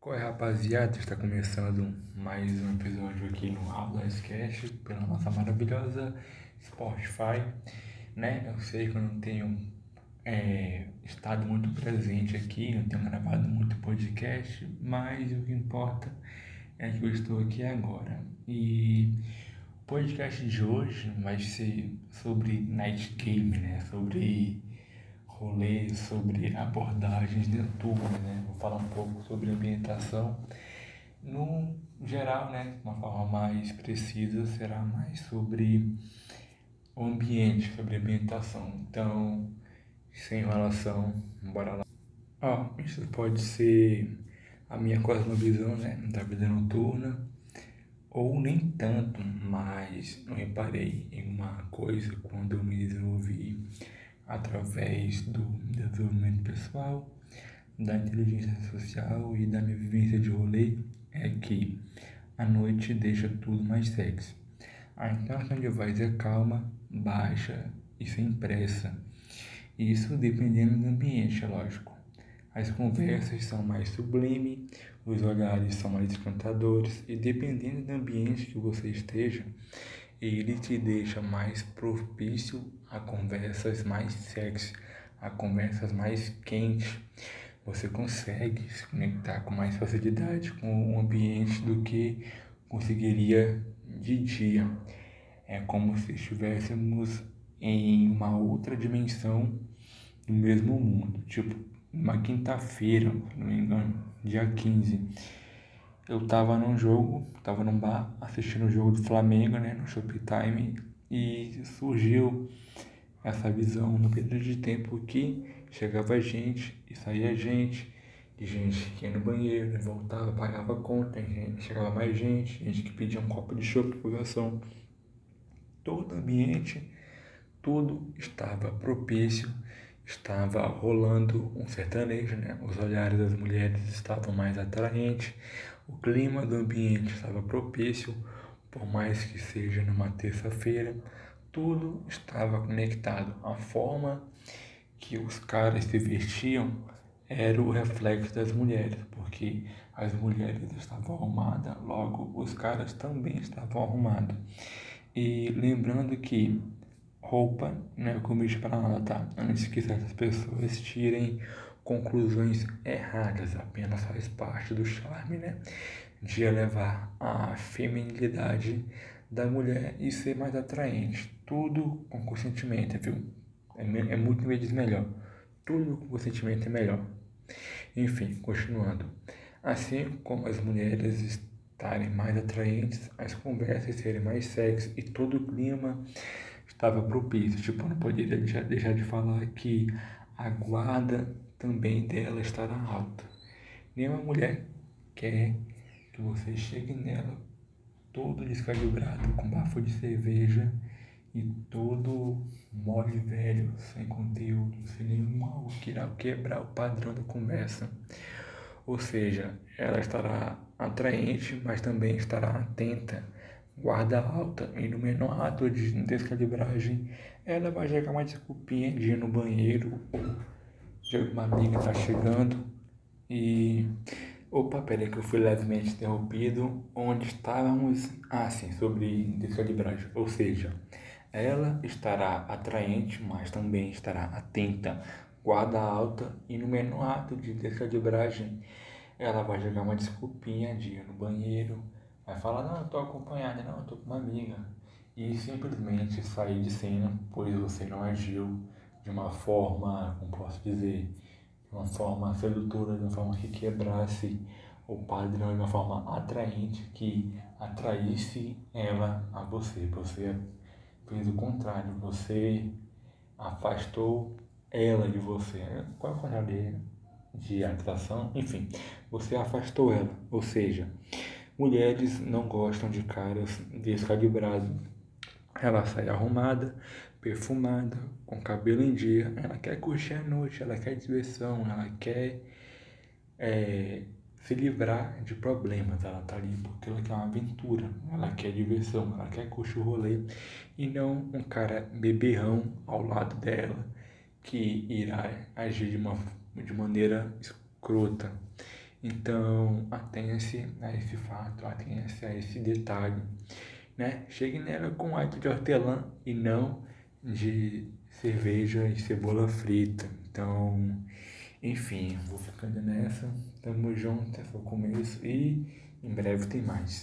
Qual é, rapaziada? Está começando mais um episódio aqui no Aulascast pela nossa maravilhosa Spotify, né? Eu sei que eu não tenho é, estado muito presente aqui, não tenho gravado muito podcast, mas o que importa é que eu estou aqui agora. E o podcast de hoje vai ser sobre night game, né? Sobre rolê sobre abordagens noturnas, né? Vou falar um pouco sobre ambientação. No geral, né, de uma forma mais precisa, será mais sobre o ambiente, sobre ambientação. Então, sem enrolação, bora lá. Ó, isso pode ser a minha cosmovisão, né, da vida noturna, ou nem tanto, mas eu reparei em uma coisa quando eu me desenvolvi através do desenvolvimento pessoal, da inteligência social e da minha vivência de rolê é que a noite deixa tudo mais sexy. A intenção de voz é calma, baixa e sem pressa. Isso dependendo do ambiente, é lógico. As conversas são mais sublimes, os olhares são mais encantadores e dependendo do ambiente que você esteja, ele te deixa mais propício a conversas mais sexy, a conversas mais quentes. Você consegue se conectar com mais facilidade com o ambiente do que conseguiria de dia. É como se estivéssemos em uma outra dimensão do mesmo mundo. Tipo, uma quinta-feira, se não me engano, dia 15 eu tava num jogo, tava num bar assistindo o jogo do Flamengo, né, no Shoptime, e surgiu essa visão no período de tempo que chegava gente e saía gente, e gente que ia no banheiro, voltava, pagava conta, gente, chegava mais gente, gente que pedia um copo de chopp por garçom. Todo ambiente, tudo estava propício, estava rolando um sertanejo, né? Os olhares das mulheres estavam mais atraentes, o clima do ambiente estava propício, por mais que seja numa terça-feira, tudo estava conectado. A forma que os caras se vestiam era o reflexo das mulheres, porque as mulheres estavam arrumadas, logo os caras também estavam arrumados. E lembrando que roupa não é convite para nada, tá? Antes que certas pessoas tirem conclusões erradas, apenas faz parte do charme, né? De elevar a feminilidade da mulher e ser mais atraente. Tudo com consentimento, viu? É, é muito vezes melhor. Tudo com consentimento é melhor. Enfim, continuando. Assim como as mulheres estarem mais atraentes, as conversas serem mais sexy e todo o clima estava propício. Tipo, eu não poderia deixar, deixar de falar que a guarda também dela estará alta. Nenhuma mulher quer que você chegue nela todo descalibrado, com bafo de cerveja e todo mole velho, sem conteúdo, sem nenhum algo que irá quebrar o padrão da conversa. Ou seja, ela estará atraente, mas também estará atenta, guarda alta, e no menor ato de descalibragem, ela vai jogar uma desculpinha de ir no banheiro ou uma amiga tá chegando e. Opa, peraí que eu fui levemente interrompido. Onde estávamos? Ah, sim, sobre descalibragem. Ou seja, ela estará atraente, mas também estará atenta, guarda alta e no menor ato de descalibragem, ela vai jogar uma desculpinha de ir no banheiro, vai falar, não, eu tô acompanhada, não, eu tô com uma amiga. E simplesmente sair de cena, pois você não agiu de uma forma, como posso dizer, de uma forma sedutora, de uma forma que quebrasse o padrão, de uma forma atraente, que atraísse ela a você. Você fez o contrário, você afastou ela de você. Qual é o contrário de atração? Enfim, você afastou ela. Ou seja, mulheres não gostam de caras descalibrados. Ela sai arrumada, perfumada, com cabelo em dia, ela quer curtir a noite, ela quer diversão, ela quer é, se livrar de problemas, ela tá ali porque ela quer uma aventura, ela quer diversão, ela quer curtir o rolê e não um cara beberrão ao lado dela que irá agir de, uma, de maneira escrota. Então, atenha-se a esse fato, atenha-se a esse detalhe, né? Chegue nela com arte de hortelã e não de cerveja e cebola frita. Então, enfim, vou ficando nessa. Tamo junto, é só o começo e em breve tem mais.